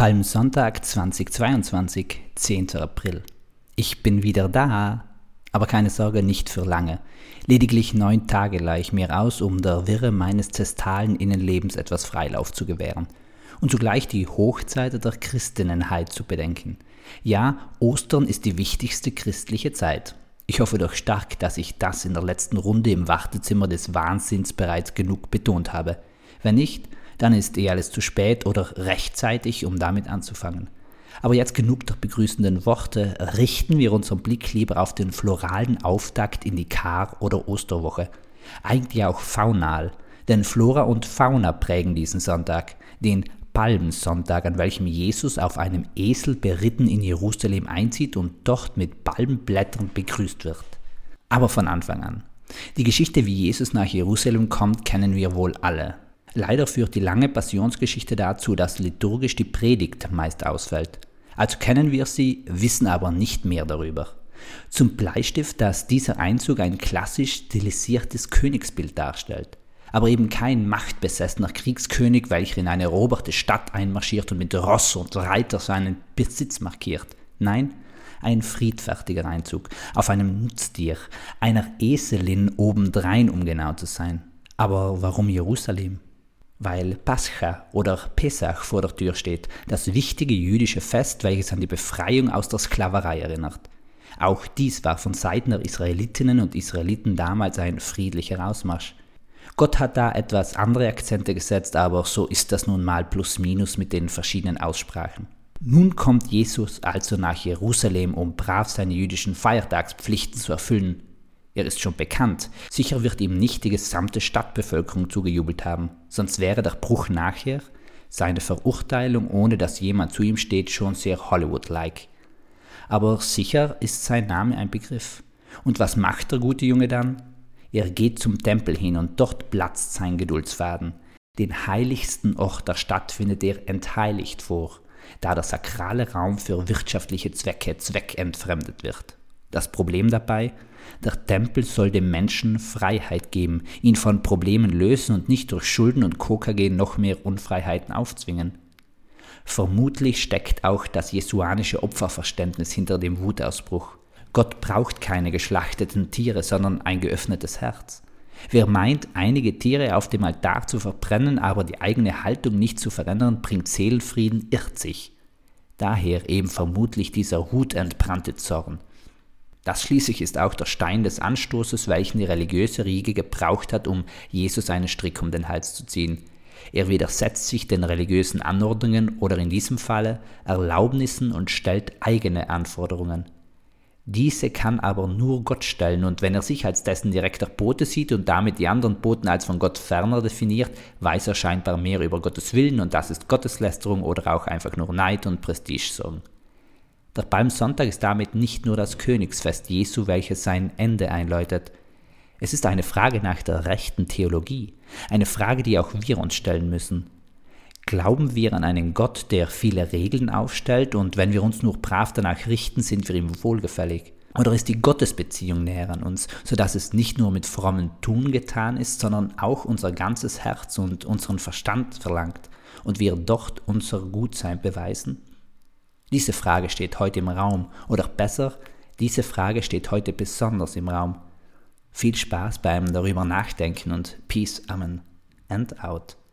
Palmsonntag 2022, 10. April. Ich bin wieder da, aber keine Sorge, nicht für lange. Lediglich neun Tage leih ich mir aus, um der Wirre meines zestalen Innenlebens etwas Freilauf zu gewähren und zugleich die Hochzeit der Christinnenheit zu bedenken. Ja, Ostern ist die wichtigste christliche Zeit. Ich hoffe doch stark, dass ich das in der letzten Runde im Wartezimmer des Wahnsinns bereits genug betont habe. Wenn nicht, dann ist eh alles zu spät oder rechtzeitig, um damit anzufangen. Aber jetzt genug der begrüßenden Worte, richten wir unseren Blick lieber auf den floralen Auftakt in die Kar- oder Osterwoche. Eigentlich auch faunal, denn Flora und Fauna prägen diesen Sonntag, den Palmsonntag, an welchem Jesus auf einem Esel beritten in Jerusalem einzieht und dort mit Palmblättern begrüßt wird. Aber von Anfang an. Die Geschichte, wie Jesus nach Jerusalem kommt, kennen wir wohl alle. Leider führt die lange Passionsgeschichte dazu, dass liturgisch die Predigt meist ausfällt. Also kennen wir sie, wissen aber nicht mehr darüber. Zum Bleistift, dass dieser Einzug ein klassisch stilisiertes Königsbild darstellt, aber eben kein machtbesessener Kriegskönig, welcher in eine eroberte Stadt einmarschiert und mit Ross und Reiter seinen Besitz markiert. Nein, ein friedfertiger Einzug auf einem Nutztier, einer Eselin obendrein, um genau zu sein. Aber warum Jerusalem? Weil Pascha oder Pesach vor der Tür steht, das wichtige jüdische Fest, welches an die Befreiung aus der Sklaverei erinnert. Auch dies war von Seiten der Israelitinnen und Israeliten damals ein friedlicher Ausmarsch. Gott hat da etwas andere Akzente gesetzt, aber so ist das nun mal plus minus mit den verschiedenen Aussprachen. Nun kommt Jesus also nach Jerusalem, um brav seine jüdischen Feiertagspflichten zu erfüllen. Er ist schon bekannt. Sicher wird ihm nicht die gesamte Stadtbevölkerung zugejubelt haben, sonst wäre der Bruch nachher, seine Verurteilung, ohne dass jemand zu ihm steht, schon sehr Hollywood-like. Aber sicher ist sein Name ein Begriff. Und was macht der gute Junge dann? Er geht zum Tempel hin und dort platzt sein Geduldsfaden. Den heiligsten Ort der Stadt findet er entheiligt vor, da der sakrale Raum für wirtschaftliche Zwecke zweckentfremdet wird. Das Problem dabei, der Tempel soll dem Menschen Freiheit geben, ihn von Problemen lösen und nicht durch Schulden und KKG noch mehr Unfreiheiten aufzwingen. Vermutlich steckt auch das jesuanische Opferverständnis hinter dem Wutausbruch. Gott braucht keine geschlachteten Tiere, sondern ein geöffnetes Herz. Wer meint, einige Tiere auf dem Altar zu verbrennen, aber die eigene Haltung nicht zu verändern, bringt Seelenfrieden, irrt sich. Daher eben vermutlich dieser hutentbrannte Zorn. Das schließlich ist auch der Stein des Anstoßes, welchen die religiöse Riege gebraucht hat, um Jesus einen Strick um den Hals zu ziehen. Er widersetzt sich den religiösen Anordnungen oder in diesem Falle Erlaubnissen und stellt eigene Anforderungen. Diese kann aber nur Gott stellen und wenn er sich als dessen direkter Bote sieht und damit die anderen Boten als von Gott ferner definiert, weiß er scheinbar mehr über Gottes Willen und das ist Gotteslästerung oder auch einfach nur Neid und Prestigesorgen. Der Palmsonntag ist damit nicht nur das Königsfest Jesu, welches sein Ende einläutet. Es ist eine Frage nach der rechten Theologie, eine Frage, die auch wir uns stellen müssen. Glauben wir an einen Gott, der viele Regeln aufstellt und wenn wir uns nur brav danach richten, sind wir ihm wohlgefällig? Oder ist die Gottesbeziehung näher an uns, sodass es nicht nur mit frommen Tun getan ist, sondern auch unser ganzes Herz und unseren Verstand verlangt und wir dort unser Gutsein beweisen? Diese Frage steht heute im Raum, oder besser, diese Frage steht heute besonders im Raum. Viel Spaß beim darüber nachdenken und Peace, Amen and out.